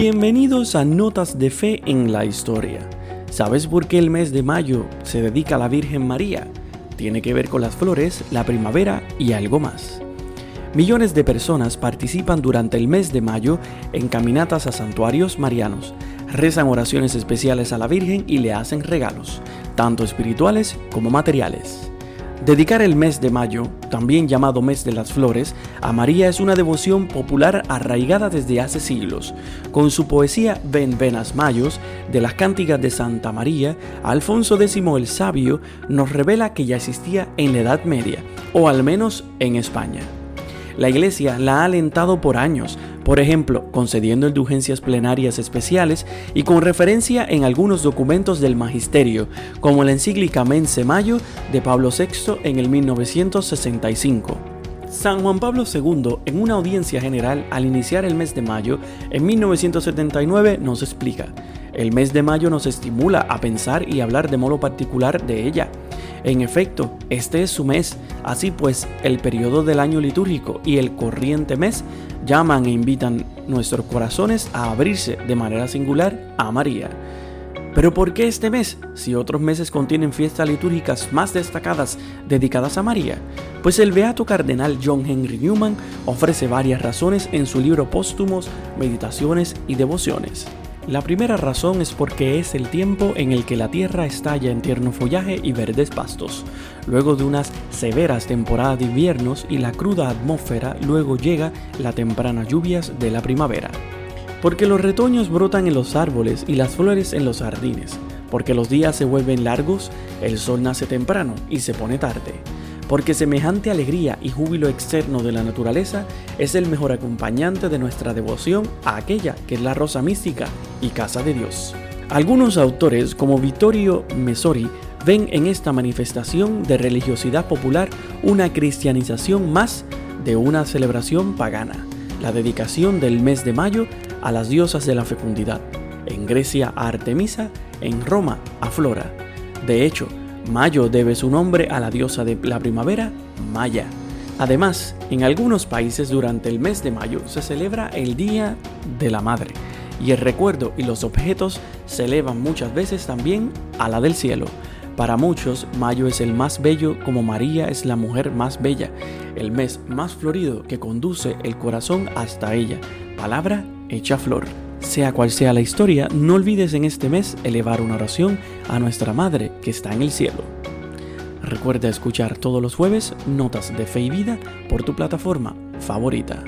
Bienvenidos a Notas de Fe en la Historia. ¿Sabes por qué el mes de mayo se dedica a la Virgen María? Tiene que ver con las flores, la primavera y algo más. Millones de personas participan durante el mes de mayo en caminatas a santuarios marianos, rezan oraciones especiales a la Virgen y le hacen regalos, tanto espirituales como materiales. Dedicar el mes de mayo, también llamado mes de las flores, a María es una devoción popular arraigada desde hace siglos. Con su poesía Ven Venas Mayos, de las cánticas de Santa María, Alfonso X el Sabio nos revela que ya existía en la Edad Media, o al menos en España. La Iglesia la ha alentado por años, por ejemplo, concediendo indulgencias plenarias especiales y con referencia en algunos documentos del magisterio, como la encíclica Mense Mayo de Pablo VI en el 1965. San Juan Pablo II, en una audiencia general al iniciar el mes de mayo, en 1979, nos explica, el mes de mayo nos estimula a pensar y hablar de modo particular de ella. En efecto, este es su mes, así pues el periodo del año litúrgico y el corriente mes llaman e invitan nuestros corazones a abrirse de manera singular a María. Pero ¿por qué este mes si otros meses contienen fiestas litúrgicas más destacadas dedicadas a María? Pues el beato cardenal John Henry Newman ofrece varias razones en su libro Póstumos, Meditaciones y Devociones. La primera razón es porque es el tiempo en el que la tierra estalla en tierno follaje y verdes pastos. Luego de unas severas temporadas de inviernos y la cruda atmósfera, luego llega la temprana lluvias de la primavera. Porque los retoños brotan en los árboles y las flores en los jardines. Porque los días se vuelven largos, el sol nace temprano y se pone tarde porque semejante alegría y júbilo externo de la naturaleza es el mejor acompañante de nuestra devoción a aquella que es la rosa mística y casa de Dios. Algunos autores, como Vittorio Mesori, ven en esta manifestación de religiosidad popular una cristianización más de una celebración pagana, la dedicación del mes de mayo a las diosas de la fecundidad, en Grecia a Artemisa, en Roma a Flora. De hecho, Mayo debe su nombre a la diosa de la primavera, Maya. Además, en algunos países durante el mes de mayo se celebra el Día de la Madre y el recuerdo y los objetos se elevan muchas veces también a la del cielo. Para muchos, mayo es el más bello como María es la mujer más bella, el mes más florido que conduce el corazón hasta ella, palabra hecha flor. Sea cual sea la historia, no olvides en este mes elevar una oración a nuestra Madre que está en el cielo. Recuerda escuchar todos los jueves Notas de Fe y Vida por tu plataforma favorita.